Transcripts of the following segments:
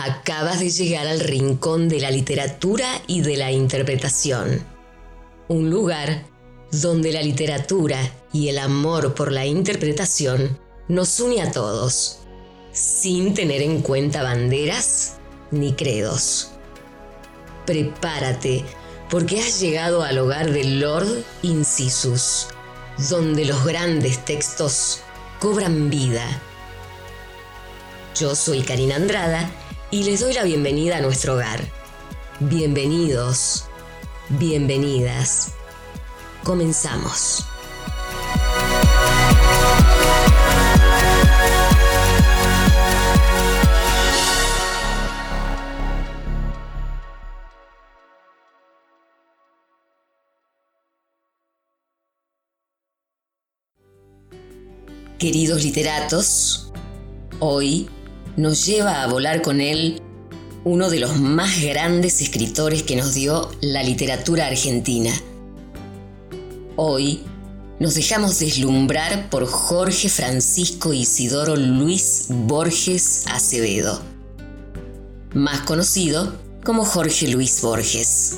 Acabas de llegar al rincón de la literatura y de la interpretación. Un lugar donde la literatura y el amor por la interpretación nos une a todos, sin tener en cuenta banderas ni credos. Prepárate, porque has llegado al hogar del Lord Incisus, donde los grandes textos cobran vida. Yo soy Karina Andrada y les doy la bienvenida a nuestro hogar. Bienvenidos, bienvenidas. Comenzamos. Queridos literatos, hoy nos lleva a volar con él uno de los más grandes escritores que nos dio la literatura argentina. Hoy nos dejamos deslumbrar por Jorge Francisco Isidoro Luis Borges Acevedo, más conocido como Jorge Luis Borges.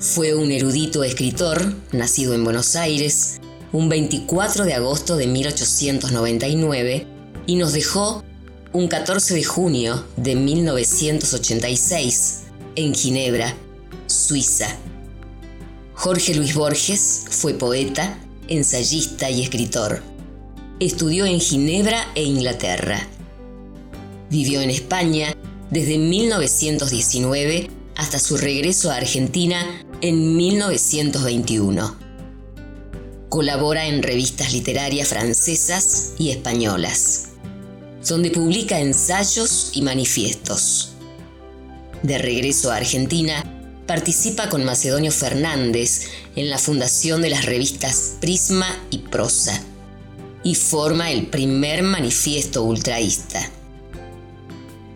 Fue un erudito escritor, nacido en Buenos Aires, un 24 de agosto de 1899 y nos dejó un 14 de junio de 1986 en Ginebra, Suiza. Jorge Luis Borges fue poeta, ensayista y escritor. Estudió en Ginebra e Inglaterra. Vivió en España desde 1919 hasta su regreso a Argentina en 1921 Colabora en revistas literarias francesas y españolas, donde publica ensayos y manifiestos. De regreso a Argentina, participa con Macedonio Fernández en la fundación de las revistas Prisma y Prosa y forma el primer manifiesto ultraísta.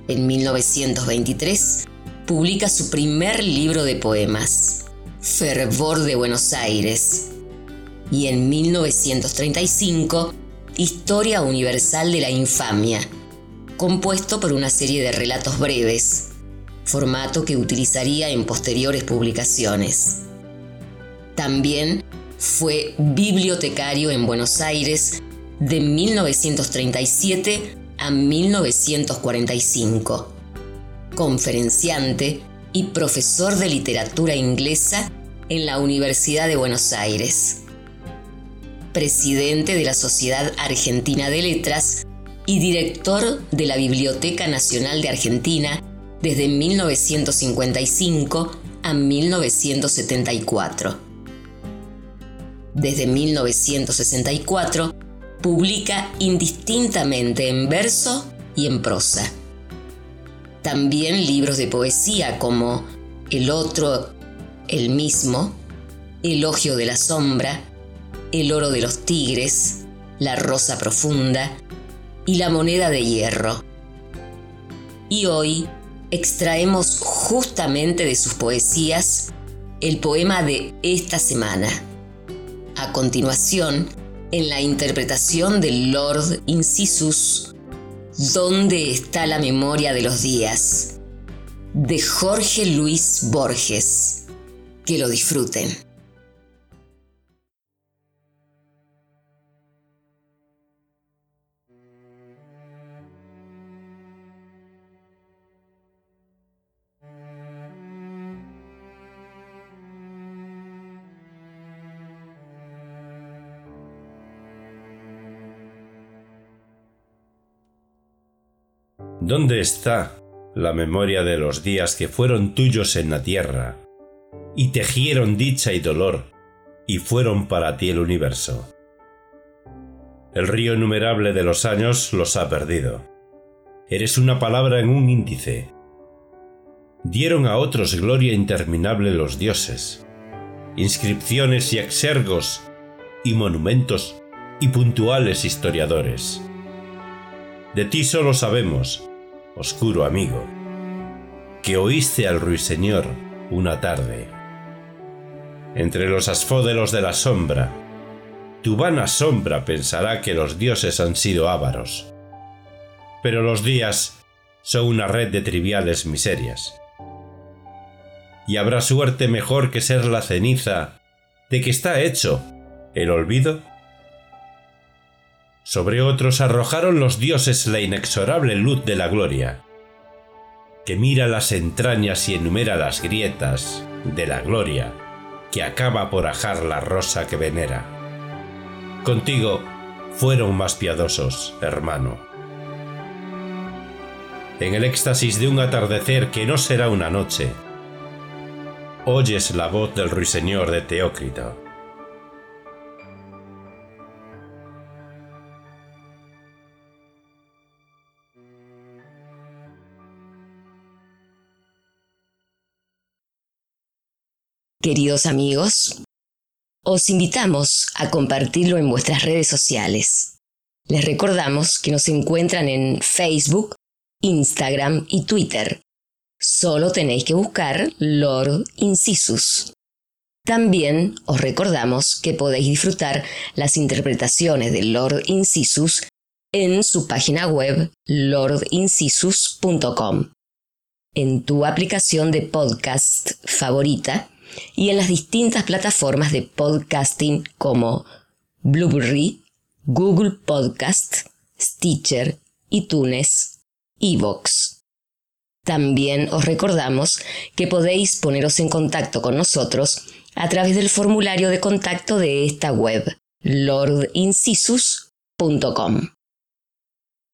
En 1923 publica su primer libro de poemas, Fervor de Buenos Aires, y en 1935 Historia Universal de la Infamia, compuesto por una serie de relatos breves, formato que utilizaría en posteriores publicaciones. También fue bibliotecario en Buenos Aires de 1937 a 1945, conferenciante y profesor de literatura inglesa en la Universidad de Buenos Aires presidente de la Sociedad Argentina de Letras y director de la Biblioteca Nacional de Argentina desde 1955 a 1974. Desde 1964 publica indistintamente en verso y en prosa. También libros de poesía como El otro, el mismo, Elogio de la sombra, el oro de los tigres, la rosa profunda y la moneda de hierro. Y hoy extraemos justamente de sus poesías el poema de esta semana. A continuación, en la interpretación del Lord Incisus, ¿Dónde está la memoria de los días? de Jorge Luis Borges. Que lo disfruten. ¿Dónde está la memoria de los días que fueron tuyos en la tierra, y tejieron dicha y dolor, y fueron para ti el universo? El río innumerable de los años los ha perdido. Eres una palabra en un índice. Dieron a otros gloria interminable los dioses, inscripciones y exergos, y monumentos y puntuales historiadores. De ti solo sabemos oscuro amigo, que oíste al ruiseñor una tarde. Entre los asfódelos de la sombra, tu vana sombra pensará que los dioses han sido ávaros. Pero los días son una red de triviales miserias. Y habrá suerte mejor que ser la ceniza de que está hecho el olvido. Sobre otros arrojaron los dioses la inexorable luz de la gloria, que mira las entrañas y enumera las grietas de la gloria, que acaba por ajar la rosa que venera. Contigo fueron más piadosos, hermano. En el éxtasis de un atardecer que no será una noche, oyes la voz del ruiseñor de Teócrito. Queridos amigos, os invitamos a compartirlo en vuestras redes sociales. Les recordamos que nos encuentran en Facebook, Instagram y Twitter. Solo tenéis que buscar Lord Incisus. También os recordamos que podéis disfrutar las interpretaciones de Lord Incisus en su página web lordincisus.com, en tu aplicación de podcast favorita y en las distintas plataformas de podcasting como Blueberry, Google Podcast, Stitcher, iTunes, Evox. También os recordamos que podéis poneros en contacto con nosotros a través del formulario de contacto de esta web, lordincisus.com.